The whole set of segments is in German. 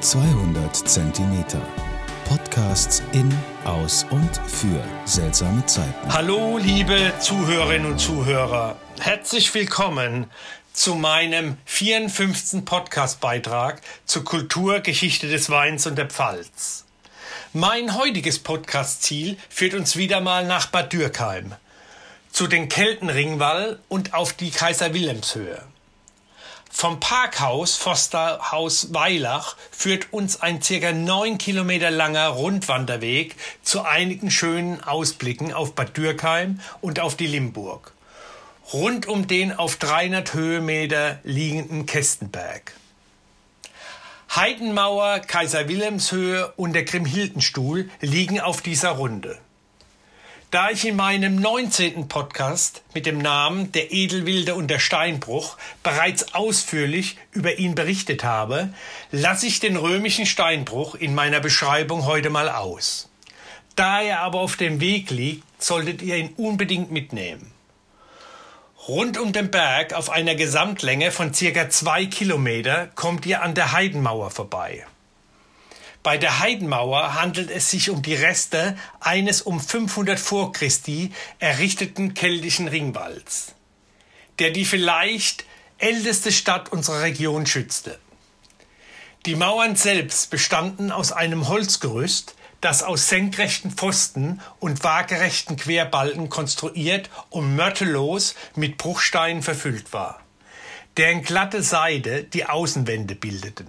200 Zentimeter. Podcasts in, aus und für seltsame Zeiten. Hallo, liebe Zuhörerinnen und Zuhörer. Herzlich willkommen zu meinem 54. Podcastbeitrag zur Kulturgeschichte des Weins und der Pfalz. Mein heutiges Podcastziel führt uns wieder mal nach Bad Dürkheim, zu den Keltenringwall und auf die Kaiser Wilhelmshöhe. Vom Parkhaus Forsterhaus Weilach führt uns ein circa neun Kilometer langer Rundwanderweg zu einigen schönen Ausblicken auf Bad Dürkheim und auf die Limburg. Rund um den auf 300 Höhenmeter liegenden Kästenberg. Heidenmauer, Kaiser Wilhelmshöhe und der Grimhildenstuhl liegen auf dieser Runde. Da ich in meinem 19. Podcast mit dem Namen Der Edelwilde und der Steinbruch bereits ausführlich über ihn berichtet habe, lasse ich den römischen Steinbruch in meiner Beschreibung heute mal aus. Da er aber auf dem Weg liegt, solltet ihr ihn unbedingt mitnehmen. Rund um den Berg auf einer Gesamtlänge von circa zwei Kilometer kommt ihr an der Heidenmauer vorbei. Bei der Heidenmauer handelt es sich um die Reste eines um 500 vor Christi errichteten keltischen Ringwalls, der die vielleicht älteste Stadt unserer Region schützte. Die Mauern selbst bestanden aus einem Holzgerüst, das aus senkrechten Pfosten und waagerechten Querbalken konstruiert und mörtellos mit Bruchsteinen verfüllt war, deren glatte Seide die Außenwände bildeten.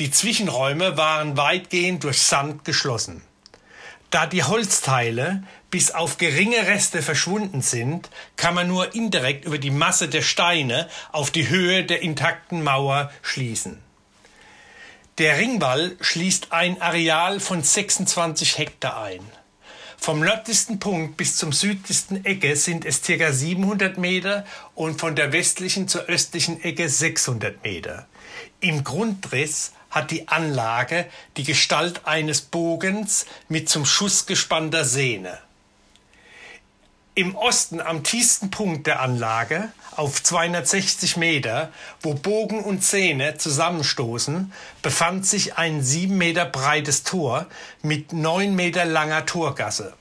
Die Zwischenräume waren weitgehend durch Sand geschlossen. Da die Holzteile bis auf geringe Reste verschwunden sind, kann man nur indirekt über die Masse der Steine auf die Höhe der intakten Mauer schließen. Der Ringwall schließt ein Areal von 26 Hektar ein. Vom nördlichsten Punkt bis zum südlichsten Ecke sind es ca. 700 Meter und von der westlichen zur östlichen Ecke 600 Meter. Im Grundriss hat die Anlage die Gestalt eines Bogens mit zum Schuss gespannter Sehne. Im Osten am tiefsten Punkt der Anlage, auf 260 Meter, wo Bogen und Sehne zusammenstoßen, befand sich ein sieben Meter breites Tor mit neun Meter langer Torgasse,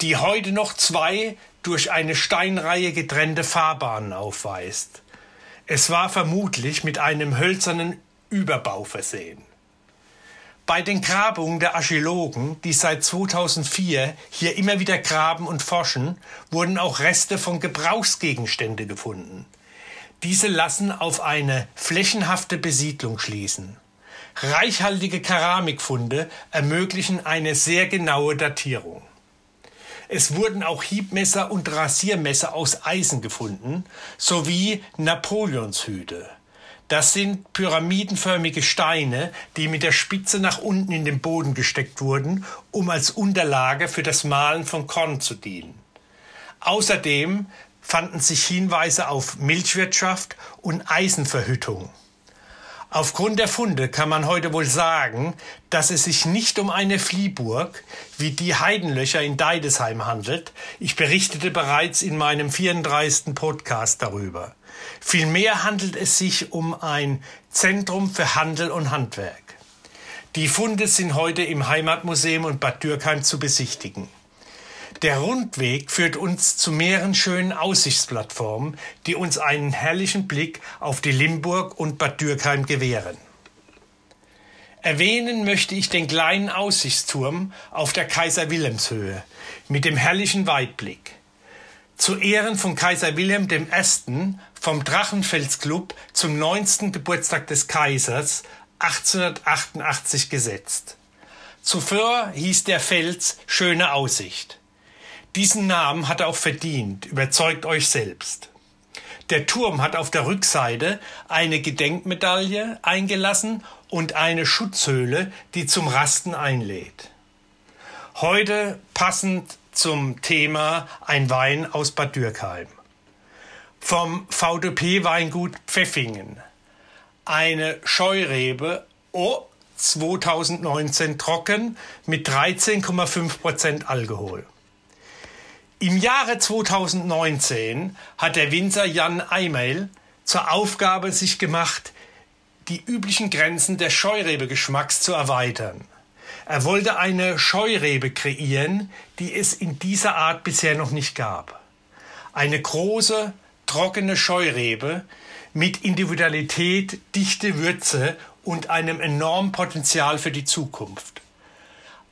die heute noch zwei durch eine Steinreihe getrennte Fahrbahnen aufweist. Es war vermutlich mit einem hölzernen Überbau versehen. Bei den Grabungen der Archäologen, die seit 2004 hier immer wieder graben und forschen, wurden auch Reste von Gebrauchsgegenstände gefunden. Diese lassen auf eine flächenhafte Besiedlung schließen. Reichhaltige Keramikfunde ermöglichen eine sehr genaue Datierung. Es wurden auch Hiebmesser und Rasiermesser aus Eisen gefunden, sowie Napoleonshüte. Das sind pyramidenförmige Steine, die mit der Spitze nach unten in den Boden gesteckt wurden, um als Unterlage für das Mahlen von Korn zu dienen. Außerdem fanden sich Hinweise auf Milchwirtschaft und Eisenverhüttung. Aufgrund der Funde kann man heute wohl sagen, dass es sich nicht um eine Fliehburg wie die Heidenlöcher in Deidesheim handelt. Ich berichtete bereits in meinem 34. Podcast darüber. Vielmehr handelt es sich um ein Zentrum für Handel und Handwerk. Die Funde sind heute im Heimatmuseum und Bad Dürkheim zu besichtigen. Der Rundweg führt uns zu mehreren schönen Aussichtsplattformen, die uns einen herrlichen Blick auf die Limburg und Bad Dürkheim gewähren. Erwähnen möchte ich den kleinen Aussichtsturm auf der Kaiser Wilhelmshöhe mit dem herrlichen Weitblick. Zu Ehren von Kaiser Wilhelm I. vom Drachenfelsclub zum 90. Geburtstag des Kaisers 1888 gesetzt. Zuvor hieß der Fels Schöne Aussicht. Diesen Namen hat er auch verdient, überzeugt euch selbst. Der Turm hat auf der Rückseite eine Gedenkmedaille eingelassen und eine Schutzhöhle, die zum Rasten einlädt. Heute passend zum Thema ein Wein aus Bad Dürkheim. Vom VDP Weingut Pfeffingen. Eine Scheurebe, oh, 2019 trocken mit 13,5 Prozent Alkohol. Im Jahre 2019 hat der Winzer Jan Eimeil zur Aufgabe sich gemacht, die üblichen Grenzen des Scheurebe-Geschmacks zu erweitern. Er wollte eine Scheurebe kreieren, die es in dieser Art bisher noch nicht gab. Eine große, trockene Scheurebe mit Individualität, dichte Würze und einem enormen Potenzial für die Zukunft.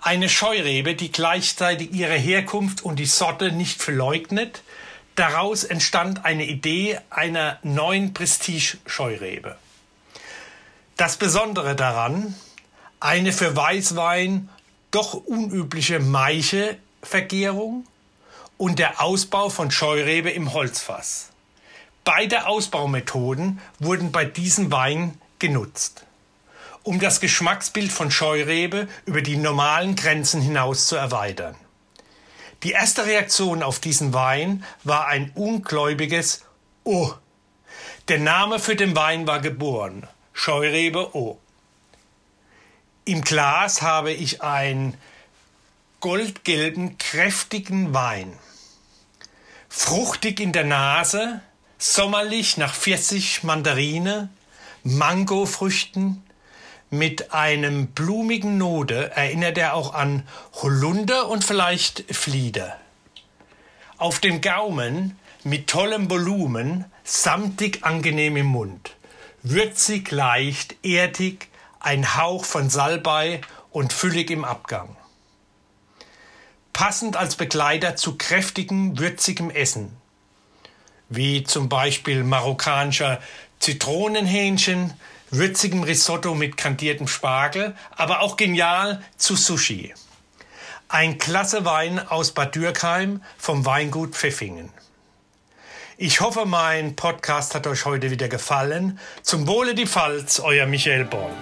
Eine Scheurebe, die gleichzeitig ihre Herkunft und die Sorte nicht verleugnet. Daraus entstand eine Idee einer neuen Prestige-Scheurebe. Das Besondere daran, eine für Weißwein doch unübliche Maische-Vergärung und der Ausbau von Scheurebe im Holzfass. Beide Ausbaumethoden wurden bei diesem Wein genutzt, um das Geschmacksbild von Scheurebe über die normalen Grenzen hinaus zu erweitern. Die erste Reaktion auf diesen Wein war ein ungläubiges Oh. Der Name für den Wein war geboren. Scheurebe Oh. Im Glas habe ich einen goldgelben, kräftigen Wein. Fruchtig in der Nase, sommerlich nach Pfirsich, Mandarine, Mangofrüchten. Mit einem blumigen Note erinnert er auch an Holunder und vielleicht Flieder. Auf dem Gaumen mit tollem Volumen, samtig angenehm im Mund, würzig, leicht, erdig, ein Hauch von Salbei und füllig im Abgang. Passend als Begleiter zu kräftigem, würzigem Essen, wie zum Beispiel marokkanischer Zitronenhähnchen, würzigem Risotto mit kandiertem Spargel, aber auch genial zu Sushi. Ein klasse Wein aus Bad Dürkheim vom Weingut Pfeffingen. Ich hoffe, mein Podcast hat euch heute wieder gefallen. Zum Wohle die Pfalz, euer Michael Born.